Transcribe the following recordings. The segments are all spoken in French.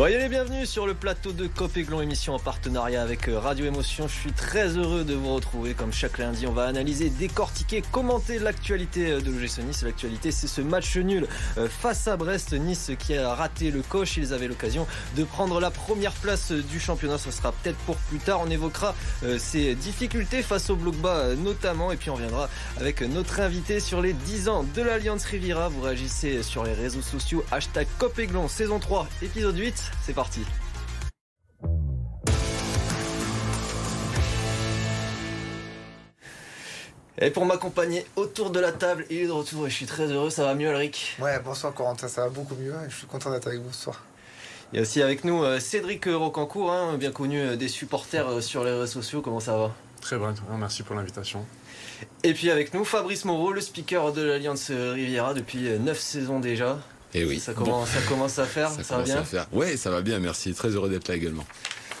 Soyez les bienvenus sur le plateau de Copéglon, émission en partenariat avec euh, Radio Émotion. Je suis très heureux de vous retrouver. Comme chaque lundi, on va analyser, décortiquer, commenter l'actualité euh, de l'OGC Nice. L'actualité, c'est ce match nul euh, face à Brest. Nice qui a raté le coche. Ils avaient l'occasion de prendre la première place du championnat. Ce sera peut-être pour plus tard. On évoquera ses difficultés face au bloc bas notamment. Et puis on reviendra avec notre invité sur les 10 ans de l'Alliance Riviera. Vous réagissez sur les réseaux sociaux. Hashtag Copéglon, saison 3, épisode 8 c'est parti. Et pour m'accompagner autour de la table, il est de retour et je suis très heureux. Ça va mieux, Alric? Ouais, bonsoir Corentin, ça va beaucoup mieux. Je suis content d'être avec vous ce soir. Il y a aussi avec nous euh, Cédric Rocancourt, hein, bien connu euh, des supporters euh, sur les réseaux sociaux. Comment ça va? Très bien, merci pour l'invitation. Et puis avec nous, Fabrice Moreau, le speaker de l'Alliance Riviera depuis 9 saisons déjà. Et eh oui. Ça commence, ça commence à faire, ça, va bien. Oui, ça va bien, merci. Très heureux d'être là également.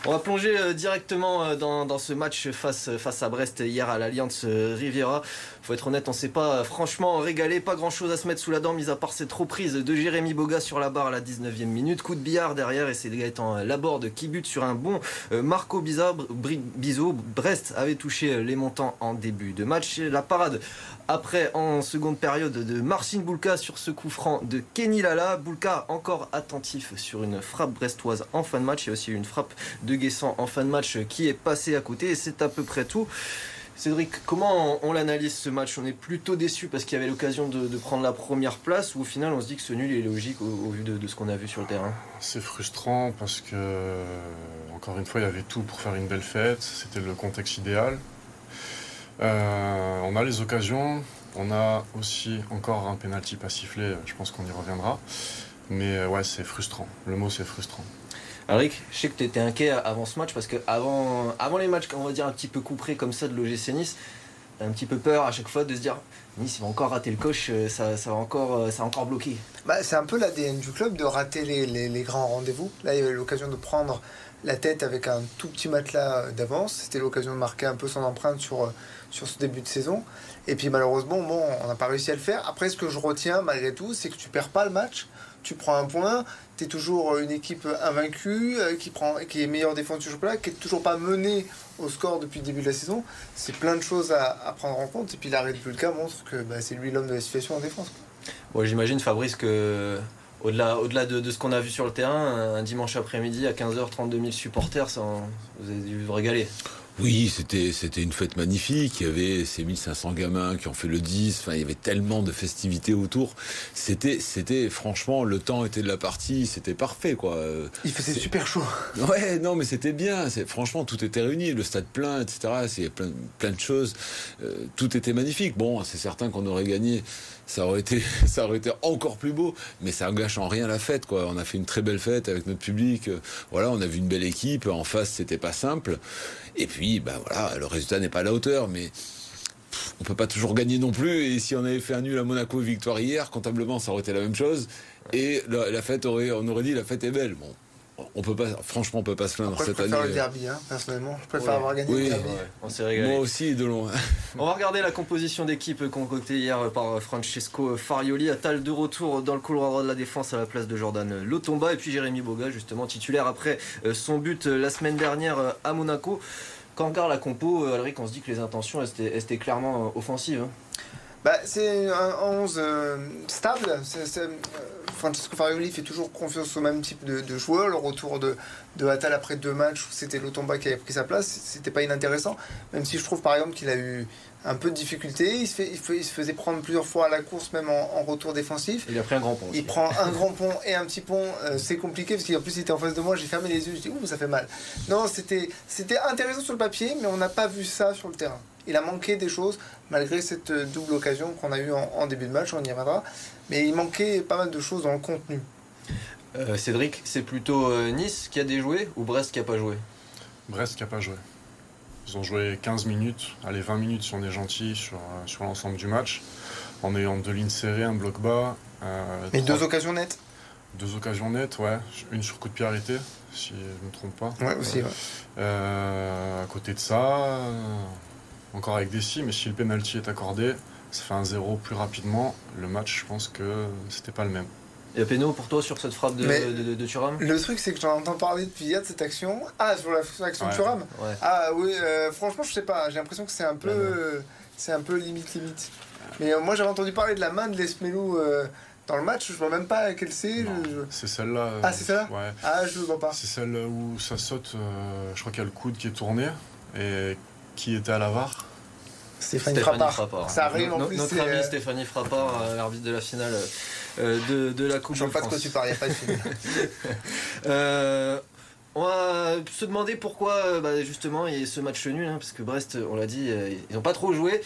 On va plonger euh, directement euh, dans, ce match face, face à Brest hier à l'Alliance euh, Riviera. Faut être honnête, on s'est pas franchement régalé, pas grand chose à se mettre sous la dent, mis à part cette reprise de Jérémy Boga sur la barre à la 19e minute. Coup de billard derrière et c'est Gaëtan Laborde qui bute sur un bon Marco Bizot. Brest avait touché les montants en début de match. La parade après, en seconde période, de Marcin Boulka sur ce coup franc de Kenny Lala. Boulka encore attentif sur une frappe brestoise en fin de match. A aussi une frappe de Guessant en fin de match qui est passée à côté. Et c'est à peu près tout. Cédric, comment on, l'analyse ce match? On est plutôt déçu parce qu'il y avait l'occasion de, prendre la première place ou au final on se dit que ce nul est logique au, vu de, ce qu'on a vu sur le terrain? C'est frustrant parce que, encore une fois, il y avait tout pour faire une belle fête. C'était le contexte idéal. Euh, on a les occasions. On a aussi encore un penalty pas sifflé. Je pense qu'on y reviendra. Mais ouais, c'est frustrant. Le mot, c'est frustrant. Alric, je sais que tu étais inquiet avant ce match parce que avant, avant les matchs, on va dire un petit peu couperés comme ça de l'OGC Nice, t'as un petit peu peur à chaque fois de se dire Nice va encore rater le coche, euh, ça, va encore, ça encore bloquer. Bah, c'est un peu l'ADN du club de rater les, grands rendez-vous. Là, il y avait l'occasion de prendre la tête avec un tout petit matelas d'avance. C'était l'occasion de marquer un peu son empreinte sur, sur ce début de saison. Et puis malheureusement, bon, on n'a pas réussi à le faire. Après, ce que je retiens malgré tout, c'est que tu perds pas le match. Tu prends un point, tu es toujours une équipe invaincue, euh, qui, prend, qui est meilleure défense du championnat, qui n'est toujours pas menée au score depuis le début de la saison. C'est plein de choses à, prendre en compte. Et puis l'arrêt de Pulka montre que bah, c'est lui l'homme de la situation en défense. J'imagine, Fabrice, que au-delà, au-delà de, ce qu'on a vu sur le terrain, un dimanche après-midi à 15h, 32 000 supporters, vous avez dû vous régaler. Oui, c'était c'était une fête magnifique. Il y avait ces 1500 gamins qui ont fait le 10. Enfin, il y avait tellement de festivités autour. C'était c'était franchement le temps était de la partie. C'était parfait quoi. Il faisait super chaud. Ouais, non, mais c'était bien. C'est franchement tout était réuni. Le stade plein, etc. C'est plein plein de choses. Euh, tout était magnifique. Bon, c'est certain qu'on aurait gagné ça aurait été encore plus beau. Mais ça gâche en rien la fête quoi. On a fait une très belle fête avec notre public. Voilà on a vu une belle équipe. En face c'était pas simple. Et puis bah voilà le résultat n'est pas à la hauteur. Mais on peut pas toujours gagner non plus. Et si on avait fait un nul à Monaco victoire hier comptablement ça aurait été la même chose. Et la, fête aurait on aurait dit la fête est belle. Bon on peut pas, franchement, on peut pas se plaindre cette année. Je préfère le derby, hein, personnellement. Je préfère avoir gagné le derby. on s'est régalé. Moi aussi, de loin. on va regarder la composition d'équipe concoctée hier par Francesco Farioli. Atal de retour dans le couloir de la défense à la place de Jordan Lotomba. Et puis Jérémy Boga, justement, titulaire après euh, son but euh, la semaine dernière euh, à Monaco. Quand on regarde la compo, Alric, on se dit que les intentions étaient, clairement offensives. Hein. Bah, c'est un 11 stable. Francesco Farioli fait toujours confiance au même type de, joueur. Le retour de, de Attal après deux matchs où c'était Lotomba qui avait pris sa place, c'était pas inintéressant. Même si je trouve par exemple qu'il a eu un peu de difficulté. Il se, fait, il, se faisait prendre plusieurs fois à la course, même en, retour défensif. Il a pris un grand pont. Il prend un grand pont et un petit pont. Euh, c'est compliqué parce qu'en plus, il était en face de moi. J'ai fermé les yeux. Je dis, ouh, ça fait mal. Non, c'était intéressant sur le papier, mais on n'a pas vu ça sur le terrain. Il a manqué des choses, malgré cette double occasion qu'on a eue en, début de match, on y reviendra. Mais il manquait pas mal de choses dans le contenu. Euh, Cédric, c'est plutôt euh, Nice qui a déjoué ou Brest qui a pas joué? Brest qui a pas joué. Ils ont joué 15 minutes, allez 20 minutes si on est gentil sur, euh, sur l'ensemble du match, en ayant deux lignes serrées, un bloc bas. Et deux occasions nettes Deux occasions nettes, ouais. Une sur coup de pied arrêté, si je ne me trompe pas. Ouais, aussi, à côté de ça, encore avec des si, mais si le penalty est accordé, ça fait un zéro plus rapidement. Le match, je pense que c'était pas le même. Il y a Péno pour toi sur cette frappe de, de, de- de Thuram Le truc, c'est que j'en entends parler depuis hier de cette action. Ah, sur la- sur l'action de. Thuram Ouais. Ah oui, euh, franchement, je sais pas. J'ai l'impression que c'est un peu, Ouais, ouais. euh, c'est un peu limite limite. Mais euh, moi, j'avais entendu parler de la main de Lesmelou euh, dans le match. Je vois même pas quelle c'est. Je- C'est celle-là. euh, Ah, c'est celle-là Ouais. Ah, je vois pas. C'est celle où ça saute, euh, je crois qu'il y a le coude qui est tourné. Et qui était à la VAR Stéphanie, Stéphanie Frappard. Frappard. Ça arrive en plus. Notre ami euh, Stéphanie Frappard, euh, l'arbitre de la finale euh, de, de la Coupe Je de vois pas de quoi France. tu parles, y a pas de film. Euh, on va se demander pourquoi bah, justement il y a ce match nul, hein, parce que Brest, on l'a dit, ils n'ont pas trop joué.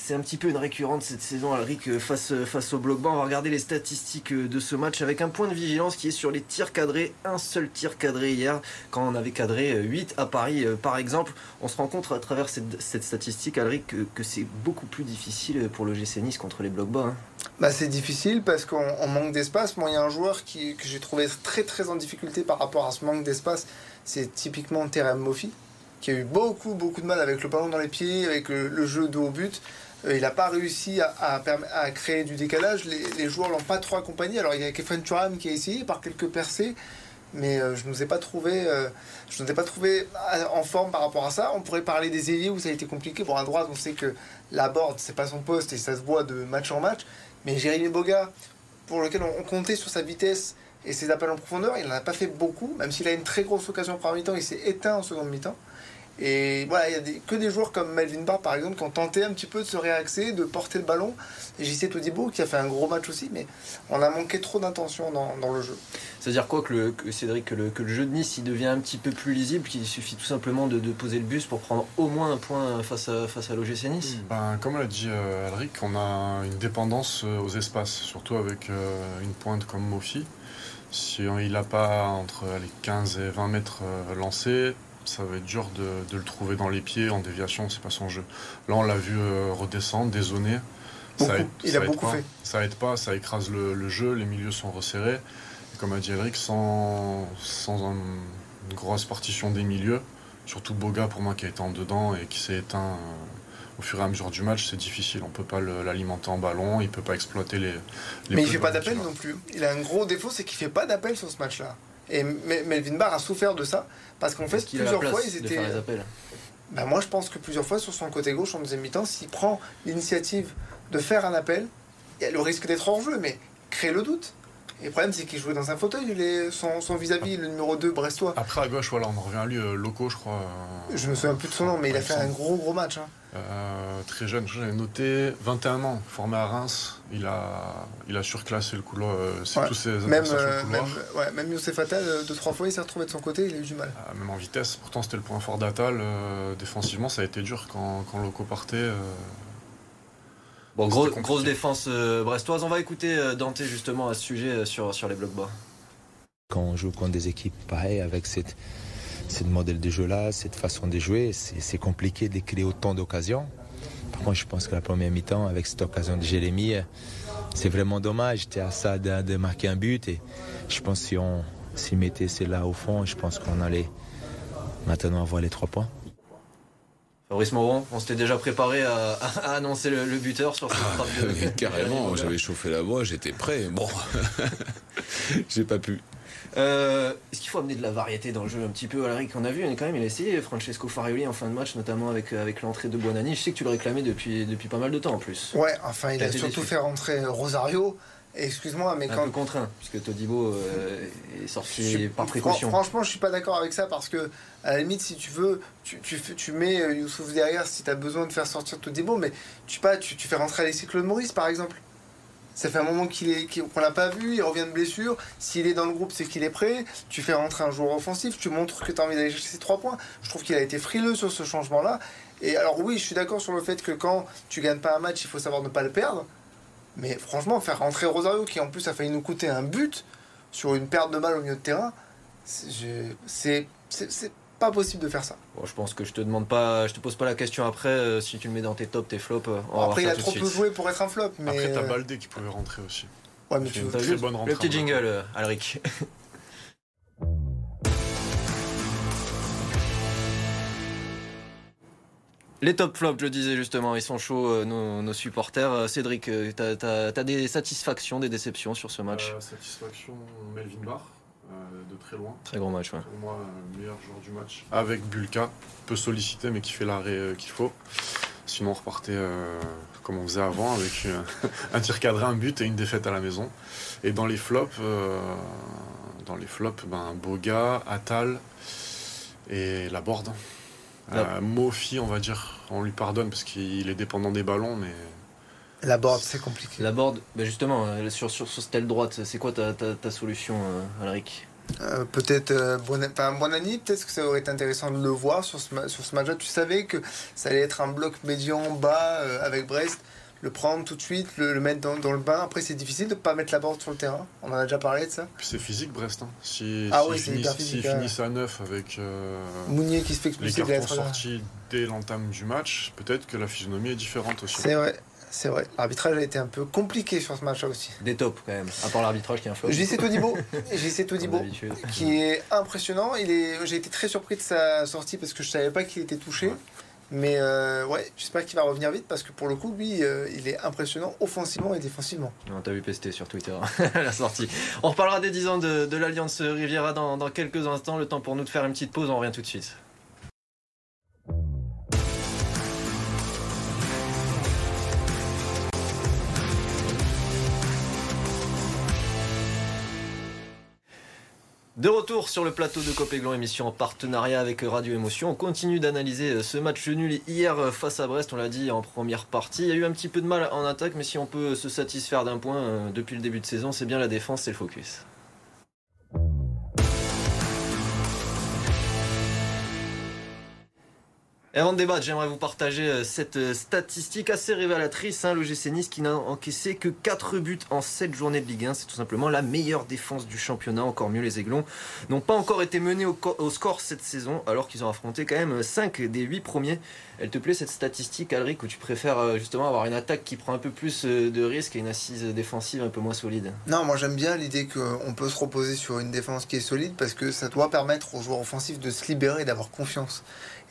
C'est un petit peu une récurrente cette saison, Alric, euh, face, euh, face au bloc bas. On va regarder les statistiques euh, de ce match avec un point de vigilance qui est sur les tirs cadrés. Un seul tir cadré hier, quand on avait cadré euh, 8 à Paris, par exemple. On se rend compte à travers cette, statistique, Alric, que, c'est beaucoup plus difficile pour le GC Nice contre les blocs bas. hein. Bah, c'est difficile parce qu'on on manque d'espace. Moi, il y a un joueur qui, que j'ai trouvé très très en difficulté par rapport à ce manque d'espace. C'est typiquement Terem Mofi, qui a eu beaucoup beaucoup de mal avec le ballon dans les pieds, avec le, le jeu de haut but. Euh, il n'a pas réussi à, créer du décalage. Les, les joueurs l'ont pas trop accompagné. Alors il y a Kefren Thuram qui a essayé par quelques percées, mais euh, je ne nous ai pas trouvé, euh, je ai pas trouvé euh, en forme par rapport à ça. On pourrait parler des ailiers où ça a été compliqué. Bon, à droite, on sait que la board c'est pas son poste et ça se voit de match en match. Mais Jérémy Boga, pour lequel on, on comptait sur sa vitesse et ses appels en profondeur, il n'en a pas fait beaucoup, même s'il a une très grosse occasion en première mi-temps, il s'est éteint en seconde mi-temps. Et voilà, il y a des- que des joueurs comme Melvin Barr, par exemple, qui ont tenté un petit peu de se réaxer, de porter le ballon. Et JC Todibo, qui a fait un gros match aussi, mais on a manqué trop d'intention dans, dans le jeu. C'est-à-dire quoi que, le, que Cédric, que le, que le jeu de Nice il devient un petit peu plus lisible, qu'il suffit tout simplement de, de poser le bus pour prendre au moins un point face à, face à l'OGC Nice? Ben, comme l'a dit euh, Alric, on a une dépendance euh, aux espaces, surtout avec euh, une pointe comme Mofi. Si il n'a pas entre les 15 et 20 mètres euh, lancés, ça va être dur de, de le trouver dans les pieds en déviation, c'est pas son jeu. Là, on l'a vu euh, redescendre, dézoner. Beaucoup. aide- Il a aide beaucoup pas. fait. Ça aide pas, ça écrase le, le jeu, les milieux sont resserrés. Et comme a dit Alric, sans, sans un- une grosse partition des milieux, surtout Boga pour moi qui a été en dedans et qui s'est éteint euh, au fur et à mesure du match, c'est difficile. On peut pas l'alimenter en ballon, il peut pas exploiter les. les Mais il fait pas d'appel a. non plus. Il a un gros défaut, c'est qu'il fait pas d'appel sur ce match-là. Et Me- Melvin Barr a souffert de ça, parce qu'en fait, plusieurs fois, ils étaient. Ben, moi, je pense que plusieurs fois, sur son côté gauche, en deuxième mi-temps, s'il prend l'initiative de faire un appel, il y a le risque d'être hors jeu, mais crée le doute. Et le problème, c'est qu'il jouait dans un fauteuil, les- son, son vis-à-vis, le numéro 2 brestois. Après à gauche, voilà, on en revient à lui, euh, Loco, je crois. euh, Je me souviens plus de son nom, mais il a fait il un gros, gros match. hein. Euh, très jeune, j'avais noté 21 ans, formé à Reims. Il a, il a surclassé le couloir, c'est Ouais. tous ses Même, euh, couloir. même, ouais, même Youssef Attal, deux, trois fois, il s'est retrouvé de son côté, il a eu du mal. Euh, même en vitesse, pourtant c'était le point fort d'Atal. défensivement, ça a été dur quand, quand Loco partait. Bon, gros- grosse défense euh, brestoise. On va écouter euh, Dante justement à ce sujet euh, sur, sur les blocs bas. Quand on joue contre des équipes pareilles, avec cette, ce modèle de jeu-là, cette façon de jouer, c'est compliqué de créer autant d'occasions. Par contre, je pense que la première mi-temps, avec cette occasion de Jérémy, c'est vraiment dommage. J'étais à ça de, de marquer un but. Et je pense que si on s'y mettait celle-là au fond, je pense qu'on allait maintenant avoir les trois points. Fabrice Moron, on s'était déjà préparé à, à annoncer le, le buteur sur cette frappe de. Mais carrément, j'avais chauffé la voix, j'étais prêt. Bon, j'ai pas pu. Euh, Est-ce qu'il faut amener de la variété dans le jeu un petit peu Alaric On a vu, quand même, il a essayé Francesco Farioli en fin de match, notamment avec, euh, avec l'entrée de Buonani. Je sais que tu le réclamais depuis, depuis pas mal de temps en plus. Ouais, enfin, il a surtout déçu. fait rentrer Rosario. Excuse-moi, mais Un quand, peu contraint, puisque Todibo euh, est sorti suis- par fran- précaution. franchement, je suis pas d'accord avec ça parce que, à la limite, si tu veux, tu, tu, fais- tu mets euh, Youssouf derrière si tu as besoin de faire sortir tout Debo, mais tu, pas, tu, tu fais rentrer Alexis Claude Maurice par exemple. Ça fait un moment qu'il est, qu'on l'a pas vu, il revient de blessure. S'il est dans le groupe, c'est qu'il est prêt. Tu fais rentrer un joueur offensif, tu montres que tu as envie d'aller chercher ces trois points. Je trouve qu'il a été frileux sur ce changement-là. Et alors, oui, je suis d'accord sur le fait que quand tu gagnes pas un match, il faut savoir ne pas le perdre. Mais franchement, faire rentrer Rosario, qui en plus a failli nous coûter un but sur une perte de balle au milieu de terrain, c'est- pas possible de faire ça. Bon, je pense que je te demande pas, je te pose pas la question après euh, si tu le mets dans tes tops, tes flops. euh, on Après, il a trop peu joué pour être un flop. Mais Après, t'as euh, Baldé qui pouvait rentrer aussi. ouais, mais tu veux- très bonne rentrée le petit en jingle, euh, Les top flops, je le disais justement, ils sont chauds, euh, nos, supporters. Euh, Cédric, euh, tu as, des satisfactions, des déceptions sur ce match Satisfaction, Melvin Barr, de très loin. Très gros match, ouais. Pour moi, meilleur joueur du match. Avec Bulka, peu sollicité, mais qui fait l'arrêt qu'il faut. Sinon, on repartait comme on faisait avant, avec un tir cadré, un but et une défaite à la maison. Et dans les flops, dans les flops, ben, Boga, Atal et la board. Euh, Mofi, on va dire, on lui pardonne parce qu'il est dépendant des ballons, mais. La board, c'est compliqué. La board, bah justement, euh, sur, sur, sur cette droite, c'est quoi ta, ta, solution, euh, Alric? Euh, peut-être euh, Bonani, peut-être que ça aurait été intéressant de le voir sur ce, sur ce match-là. Tu savais que ça allait être un bloc médian bas avec Brest le prendre tout de suite, le, mettre dans, le bain. Après, c'est difficile de ne pas mettre la board sur le terrain. On en a déjà parlé de ça. Puis c'est physique, Brest. Hein. Si, ah si oui, S'ils finissent à neuf avec euh, Mounier qui se fait expulser les cartons sortis dès l'entame du match, peut-être que la physionomie est différente aussi. C'est vrai. C'est vrai. L'arbitrage a été un peu compliqué sur ce match-là aussi. Des tops quand même, à part l'arbitrage qui est un flop. JC Todibo, JC Todibo qui est impressionnant. Il est... J'ai été très surpris de sa sortie parce que je savais pas qu'il était touché. Mais euh, ouais, j'espère qu'il va revenir vite parce que pour le coup, lui, euh, il est impressionnant offensivement et défensivement. On t'a vu pester sur Twitter la sortie. On reparlera des 10 ans de, l'Alliance Riviera dans quelques instants. Le temps pour nous de faire une petite pause, on revient tout de suite. De retour sur le plateau de Copéglon, émission en partenariat avec Radio Émotion. On continue d'analyser euh, ce match nul hier euh, face à Brest, on l'a dit en première partie. Il y a eu un petit peu de mal en attaque, mais si on peut se satisfaire d'un point euh, depuis le début de saison, c'est bien la défense, c'est le focus. Avant de débattre, j'aimerais vous partager euh, cette euh, statistique assez révélatrice. Hein, le GC Nice qui n'a encaissé que 4 buts en 7 journées de Ligue 1. C'est tout simplement la meilleure défense du championnat. Encore mieux, les Aiglons n'ont pas encore été menés au, score cette saison, alors qu'ils ont affronté quand même 5 des 8 premiers. Elle te plaît cette statistique, Alric, où tu préfères euh, justement avoir une attaque qui prend un peu plus de risques et une assise défensive un peu moins solide? Non, moi j'aime bien l'idée qu'on peut se reposer sur une défense qui est solide parce que ça doit permettre aux joueurs offensifs de se libérer et d'avoir confiance.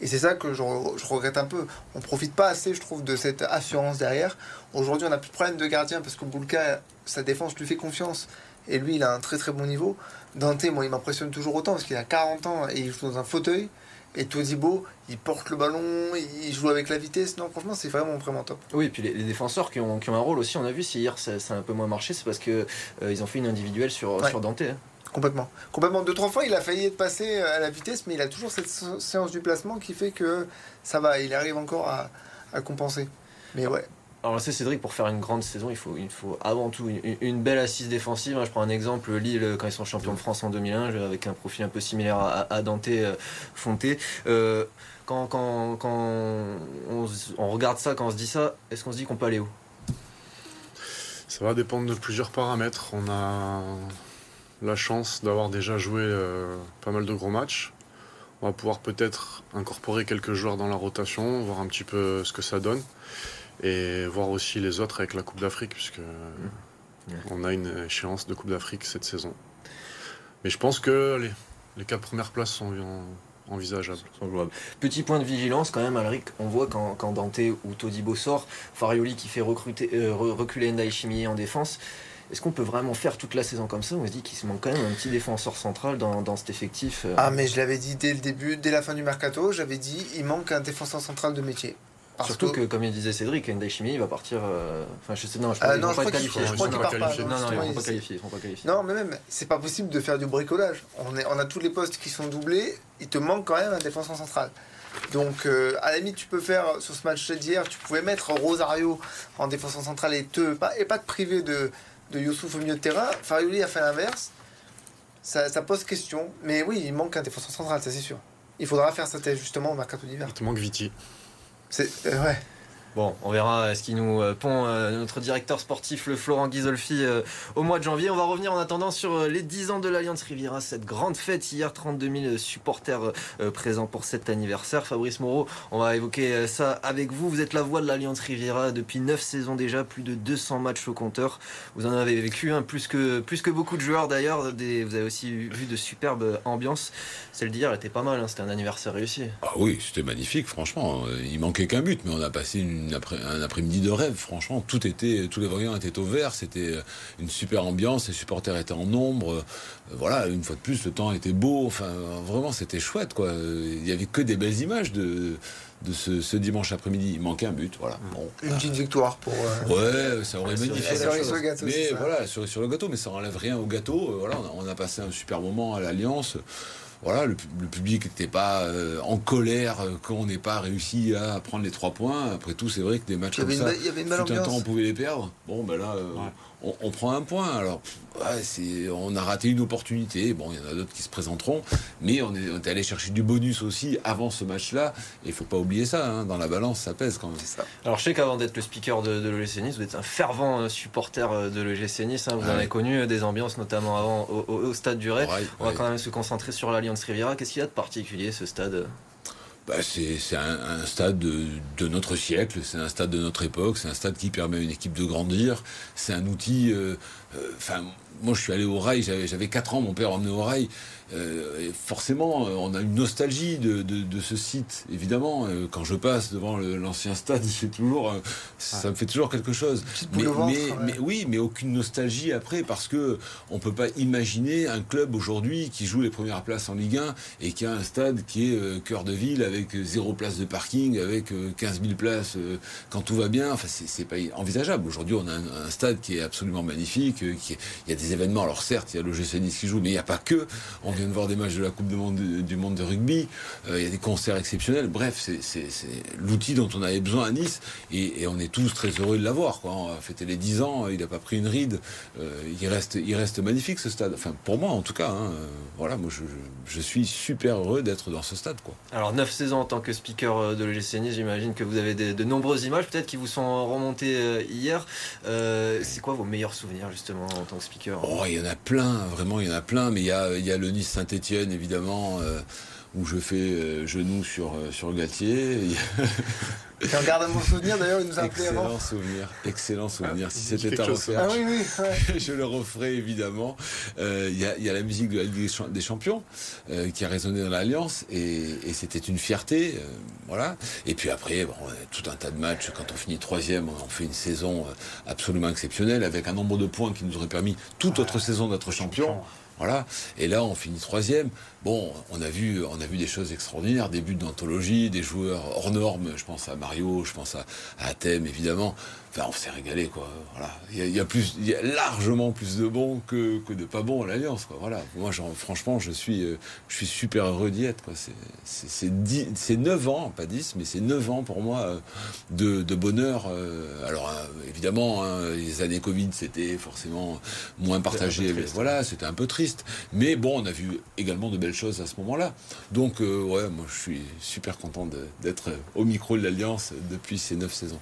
Et c'est ça que je, regrette un peu. On profite pas assez, je trouve, de cette assurance derrière. Aujourd'hui, on n'a plus de problème de gardien parce que Boulka, sa défense lui fait confiance. Et lui, il a un très très bon niveau. Dante, moi, il m'impressionne toujours autant parce qu'il a 40 ans et il joue dans un fauteuil. Et Todibo, il porte le ballon, il joue avec la vitesse. Non, franchement, c'est vraiment vraiment top. Oui, et puis les, défenseurs qui ont, qui ont, un rôle aussi, on a vu, si hier ça, a un peu moins marché, c'est parce qu'ils euh, ils ont fait une individuelle sur, sur Dante. Hein. Complètement. Complètement. Deux, trois fois, il a failli être passé euh, à la vitesse, mais il a toujours cette séance du placement qui fait que ça va. Il arrive encore à, compenser. Mais ouais. Alors, c'est Cédric, pour faire une grande saison, il faut, il faut avant tout une, belle assise défensive. Je prends un exemple Lille, quand ils sont champions de France en 2001, avec un profil un peu similaire à, Dante euh, Fonté. Euh, quand, quand, quand on, on, regarde ça, quand on se dit ça, est-ce qu'on se dit qu'on peut aller où? Ça va dépendre de plusieurs paramètres. On a la chance d'avoir déjà joué euh, pas mal de gros matchs. On va pouvoir peut-être incorporer quelques joueurs dans la rotation, voir un petit peu ce que ça donne. Et voir aussi les autres avec la Coupe d'Afrique, puisque mmh. on a une échéance de Coupe d'Afrique cette saison. Mais je pense que les, les quatre premières places sont envisageables. Petit point de vigilance quand même, Alric. On voit quand, quand Dante ou Todibo sort, Farioli qui fait recruter, euh, reculer Ndai en défense. Est-ce qu'on peut vraiment faire toute la saison comme ça On se dit qu'il se manque quand même un petit défenseur central dans, dans cet effectif. Euh. Ah, mais je l'avais dit dès le début, dès la fin du mercato, j'avais dit il manque un défenseur central de métier. Surtout que... comme il disait Cédric, Ndai il va partir. Euh, enfin, je sais, non, je, euh, non, Je crois qu'il part pas. Non, non, ils vont pas qualifier. Vont pas qualifier. Non, mais même, c'est pas possible de faire du bricolage. On, est, on a tous les postes qui sont doublés. Il te manque quand même un défenseur central. Donc, à la limite, tu peux faire sur ce match d'hier, tu pouvais mettre Rosario en défenseur central et, te, pas, et pas te priver de, de Youssouf au milieu de terrain. Farioli a fait l'inverse. Ça, pose question. Mais oui, il manque un défenseur central, ça c'est sûr. Il faudra faire cet ajustement au mercato d'hiver. Il te manque Viti. C'est, euh, ouais. Bon, on verra ce qui nous euh, pond euh, notre directeur sportif, le Florent Ghisolfi, euh, au mois de janvier. On va revenir en attendant sur les 10 ans de l'Alliance Riviera, cette grande fête hier, 32 000 supporters présents pour cet anniversaire. Fabrice Moreau, on va évoquer ça avec vous. Vous êtes la voix de l'Alliance Riviera depuis 9 saisons déjà, plus de 200 matchs au compteur. Vous en avez vécu, hein, plus, que, plus que beaucoup de joueurs d'ailleurs. Vous avez aussi vu de superbes ambiances. Celle d'hier était pas mal, hein. c'était un anniversaire réussi. Ah oui, c'était magnifique, franchement. Il manquait qu'un but, mais on a passé une un après-midi de rêve. Franchement, tout était, tous les voyants étaient au vert. C'était une super ambiance. Les supporters étaient en nombre. Euh, voilà, une fois de plus, le temps était beau. Enfin, vraiment, c'était chouette, quoi. Il y avait que des belles images de de ce, dimanche après-midi. Il manquait un but, voilà. une petite victoire pour. Euh, ouais, ça aurait magnifié. mais voilà, sur, le gâteau, mais ça enlève rien au gâteau. Euh, voilà, on a passé un super moment à l'Alliance voilà, le, public n'était pas euh, en colère euh, quand on n'ait pas réussi à prendre les trois points. Après tout, c'est vrai que des matchs comme ça, tout un temps, on pouvait les perdre. Bon, ben là, euh, on, prend un point. Alors, on a raté une opportunité. Bon, il y en a d'autres qui se présenteront, mais on est, allé chercher du bonus aussi avant ce match-là. Et il faut pas oublier ça. Hein. dans la balance, ça pèse quand même. Ça. Alors, je sais qu'avant d'être le speaker de, de l'OGC Nice, vous êtes un fervent supporter de l'OGC Nice. Hein. vous en avez connu des ambiances, notamment avant au, stade du Ray. on va quand même se concentrer sur l'Alliance Riviera. Qu'est-ce qu'il y a de particulier ce stade bah, c'est un, stade de, notre siècle, c'est un stade de notre époque, c'est un stade qui permet à une équipe de grandir, c'est un outil. Euh, enfin, moi je suis allé au rail, j'avais 4 ans, mon père emmené au rail. Euh, forcément, euh, on a une nostalgie de, ce site, évidemment. Euh, quand je passe devant l'ancien stade, toujours, ça me fait toujours quelque chose. Mais, mais, oui, mais aucune nostalgie après, parce que on peut pas imaginer un club aujourd'hui qui joue les premières places en Ligue 1 et qui a un stade qui est cœur de ville avec zéro place de parking, avec 15 000 places quand tout va bien. Enfin, c'est pas envisageable. Aujourd'hui, on a un, stade qui est absolument magnifique. Qui il y a des événements. Alors certes, il y a le GC Nice qui joue, mais il n'y a pas que vient de voir des matchs de la Coupe du Monde, du monde de rugby, euh, il y a des concerts exceptionnels. Bref, c'est l'outil dont on avait besoin à Nice et, on est tous très heureux de l'avoir. On a fêté les 10 ans, il n'a pas pris une ride. Euh, il, reste, il reste magnifique ce stade. Enfin, pour moi en tout cas. Hein, euh, voilà, moi je, suis super heureux d'être dans ce stade. Quoi. Alors, 9 saisons en tant que speaker de l'OGC Nice, j'imagine que vous avez de, nombreuses images peut-être qui vous sont remontées hier. c'est quoi vos meilleurs souvenirs justement? En tant que speaker. Oh, il y en a plein, vraiment, il y en a plein, mais il y a, le Nice Saint-Etienne, évidemment, euh, où je fais euh, genou sur, euh, sur Galtier. en garde à mon souvenir, d'ailleurs, il nous a appelé excellent avant. Souvenir, excellent souvenir. si c'était à refaire, ah, oui, oui, je le referai évidemment. Il y, a, y, a, la musique de la Ligue des Champions qui a résonné dans l'Alliance et, et c'était une fierté. voilà. Et puis après, bon, tout un tas de matchs. Quand on finit troisième, on fait une saison absolument exceptionnelle avec un nombre de points qui nous aurait permis toute autre saison d'être champion. Voilà. Et là, on finit troisième. Bon, on a vu, on a vu des choses extraordinaires, des buts d'anthologie, des joueurs hors normes. Je pense à Mario, je pense à, à Athème, évidemment. Enfin, on s'est régalé, quoi. Voilà. Il y, a, plus, il y a largement plus de bons que, que de pas bons à l'Alliance, quoi. Voilà. Moi, genre, franchement, je suis, euh, je suis super heureux d'y être, quoi. C'est 9 ans, pas 10, mais c'est 9 ans pour moi euh, de, de bonheur. Euh, alors, évidemment, hein, les années Covid, c'était forcément moins partagé. voilà, c'était un peu triste. Mais bon, on a vu également de belles choses à ce moment-là. Donc, ouais, moi, je suis super content d'être au micro de l'Alliance depuis ces 9 saisons.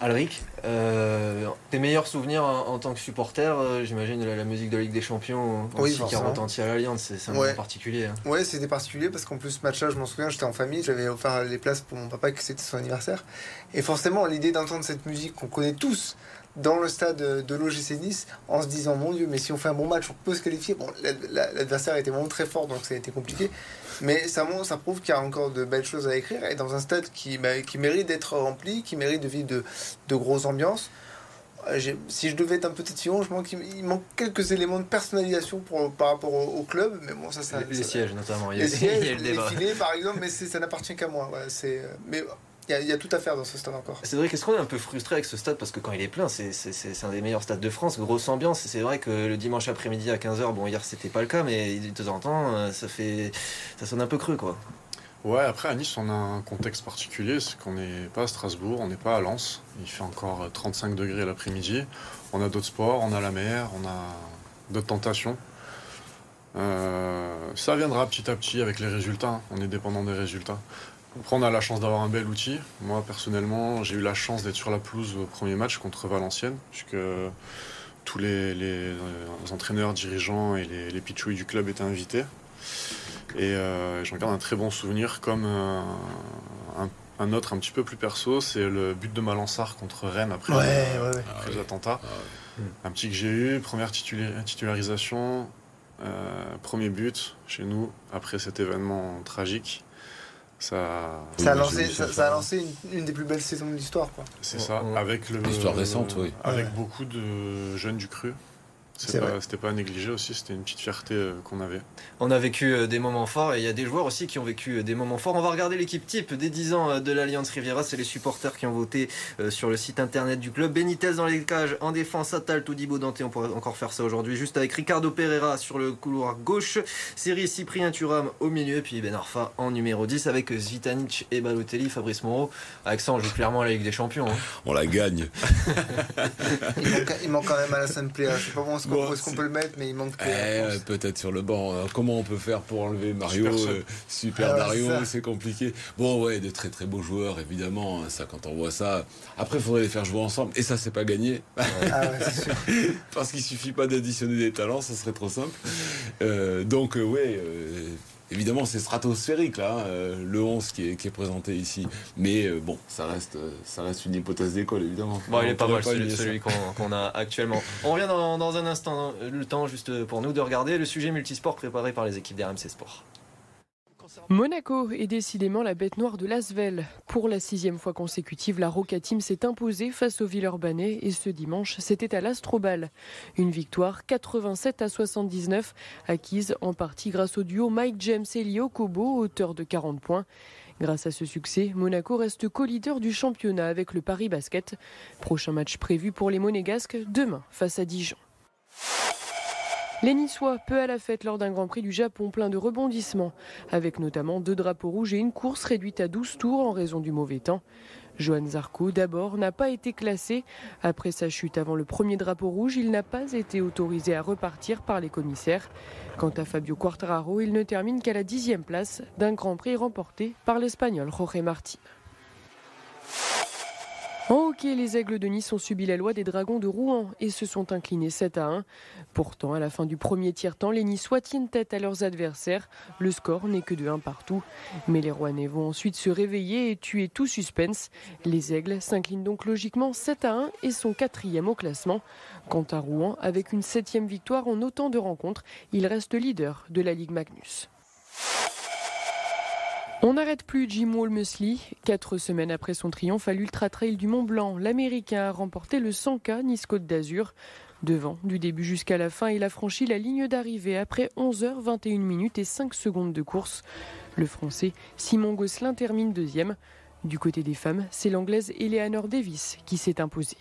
Alric, euh, tes meilleurs souvenirs en, tant que supporter, euh, j'imagine la, musique de la Ligue des Champions aussi qui a retenti à l'Alliance, c'est un moment particulier. Hein. Ouais, c'était particulier parce qu'en plus ce match-là, je m'en souviens, j'étais en famille, j'avais offert les places pour mon papa que c'était son anniversaire. Et forcément, l'idée d'entendre cette musique qu'on connaît tous, dans le stade de l'OGC Nice en se disant mon Dieu, mais si on fait un bon match, on peut se qualifier. Bon, l'adversaire était vraiment très fort, donc ça a été compliqué. Mais ça, ça prouve qu'il y a encore de belles choses à écrire et dans un stade qui, bah, qui mérite d'être rempli, qui mérite de vivre de, de grosses ambiances. Euh, si je devais être un petit sillon, je manque, il manque quelques éléments de personnalisation pour, par rapport au, club, mais bon, ça, ça les, sièges notamment. Les, sièges, les filets, par exemple, mais ça n'appartient qu'à moi. Ouais, c'est, mais il y, a tout à faire dans ce stade encore. C'est vrai qu'est-ce qu'on est un peu frustré avec ce stade parce que quand il est plein, c'est un des meilleurs stades de France, grosse ambiance. C'est vrai que le dimanche après-midi à 15h, bon hier c'était pas le cas, mais de temps en temps euh, ça fait ça sonne un peu creux quoi. Ouais, après à Nice on a un contexte particulier, c'est qu'on n'est pas à Strasbourg, on n'est pas à Lens, il fait encore 35 degrés l'après-midi. On a d'autres sports, on a la mer, on a d'autres tentations. Euh, ça viendra petit à petit avec les résultats, on est dépendant des résultats. Après, on a la chance d'avoir un bel outil. Moi, personnellement, j'ai eu la chance d'être sur la pelouse au premier match contre Valenciennes, puisque tous les, les entraîneurs, dirigeants et les, les pitchouilles du club étaient invités. Et euh, j'en garde un très bon souvenir, comme euh, un, un, autre un petit peu plus perso, c'est le but de Malansar contre Rennes après, Ouais, euh, ouais, ouais. après Ah les ouais. attentats. Ah Un petit que j'ai eu, première titula- titularisation, euh, premier but chez nous après cet événement tragique. Ça, Ça a lancé, j'ai vu ça, ça. ça a lancé une, une des plus belles saisons de l'histoire. quoi. c'est Ouais, ça, ouais. avec le L'histoire récente, oui. avec Ouais. beaucoup de jeunes du cru. C'est C'est vrai. pas, c'était pas à négliger aussi, c'était une petite fierté euh, qu'on avait. On a vécu euh, des moments forts et il y a des joueurs aussi qui ont vécu euh, des moments forts. On va regarder l'équipe type des 10 ans euh, de l'Alliance Riviera. C'est les supporters qui ont voté euh, sur le site internet du club. Benitez dans les cages, en défense, Atal, Todibo, Dante. On pourrait encore faire ça aujourd'hui. Juste avec Ricardo Pereira sur le couloir gauche. Série Cyprien Thuram au milieu. Puis Ben Arfa en numéro 10 avec Zvitanic et Balotelli, Fabrice Moreau. Avec ça, on joue clairement la Ligue des Champions. hein. On la gagne. Il manque, il manque quand même Alassane Plea. Je sais pas bon, est-ce qu'on Bon, peut le mettre, mais il manque Eh, pense. peut-être sur le banc. Comment on peut faire pour enlever Mario Super euh, Super Ah Mario, c'est compliqué. Bon, ouais, de très très beaux joueurs, évidemment. hein, Ça, quand on voit ça. Après, il faudrait les faire jouer ensemble. Et ça, c'est pas gagné. Ah ouais, c'est sûr. Parce qu'il suffit pas d'additionner des talents, ça serait trop simple. Euh, donc, euh, ouais, euh, évidemment, c'est stratosphérique, là, euh, le 11 qui est, qui est présenté ici. Mais euh, bon, ça reste, euh, ça reste une hypothèse d'école, évidemment. Bon, il est pas mal celui, qu'on a actuellement. On revient dans, dans un instant, le temps juste pour nous de regarder le sujet multisport préparé par les équipes d'RMC Sport. Monaco est décidément la bête noire de l'Asvel. Pour la sixième fois consécutive, la Roca s'est imposée face au Villeurbanais et ce dimanche, c'était à l'Astrobal. Une victoire 87 à 79, acquise en partie grâce au duo Mike James et Lio Kobo, auteur de 40 points. Grâce à ce succès, Monaco reste co-leader du championnat avec le Paris Basket. Prochain match prévu pour les Monégasques demain face à Dijon. Les Niçois, peu à la fête lors d'un Grand Prix du Japon plein de rebondissements, avec notamment deux drapeaux rouges et une course réduite à 12 tours en raison du mauvais temps. Johan Zarco, d'abord, n'a pas été classé. Après sa chute avant le premier drapeau rouge, il n'a pas été autorisé à repartir par les commissaires. Quant à Fabio Quartararo, il ne termine qu'à la dixième place d'un Grand Prix remporté par l'Espagnol Jorge Martin. En hockey, les Aigles de Nice ont subi la loi des Dragons de Rouen et se sont inclinés 7 à 1. Pourtant, à la fin du premier tiers-temps, les Niçois tiennent tête à leurs adversaires. Le score n'est que de 1 partout. Mais les Rouennais vont ensuite se réveiller et tuer tout suspense. Les Aigles s'inclinent donc logiquement 7 à 1 et sont quatrième au classement. Quant à Rouen, avec une septième victoire en autant de rencontres, il reste leader de la Ligue Magnus. On n'arrête plus Jim Walmesley. Quatre semaines après son triomphe à l'Ultra Trail du Mont Blanc, l'Américain a remporté le 100K Nice-Côte d'Azur. Devant, du début jusqu'à la fin, il a franchi la ligne d'arrivée après 11h21 minutes et 5 secondes de course. Le Français Simon Gosselin termine deuxième. Du côté des femmes, c'est l'Anglaise Eleanor Davis qui s'est imposée.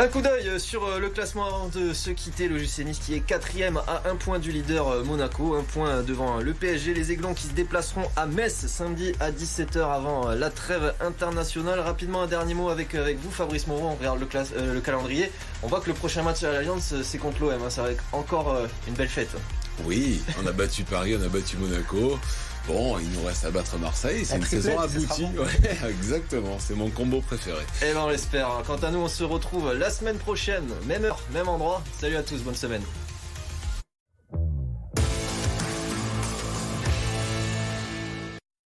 Un coup d'œil sur euh, le classement avant de se quitter. Le GC qui est quatrième à un point du leader euh, Monaco, un point devant le PSG. Les Aiglons qui se déplaceront à Metz samedi à 17h avant euh, la trêve internationale. Rapidement un dernier mot avec, vous Fabrice Moreau. On regarde le, euh, calendrier. On voit que le prochain match à l'Alliance euh, c'est contre l'OM. hein. Ça va être encore euh, une belle fête. Oui, on a battu Paris, on a battu Monaco. Bon, il nous reste à battre Marseille. C'est une triplette, saison aboutie. sera bon. Ouais, exactement, c'est mon combo préféré. Et ben on l'espère. Quant à nous on se retrouve la semaine prochaine. Même heure, même endroit. Salut à tous, bonne semaine.